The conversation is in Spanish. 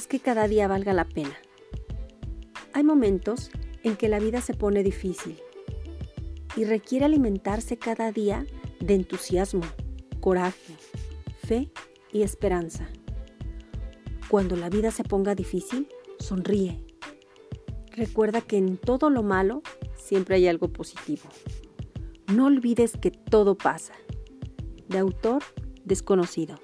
haz que cada día valga la pena. Hay momentos en que la vida se pone difícil y requiere alimentarse cada día de entusiasmo, coraje, fe y esperanza. Cuando la vida se ponga difícil, sonríe. Recuerda que en todo lo malo siempre hay algo positivo. No olvides que todo pasa. De autor desconocido.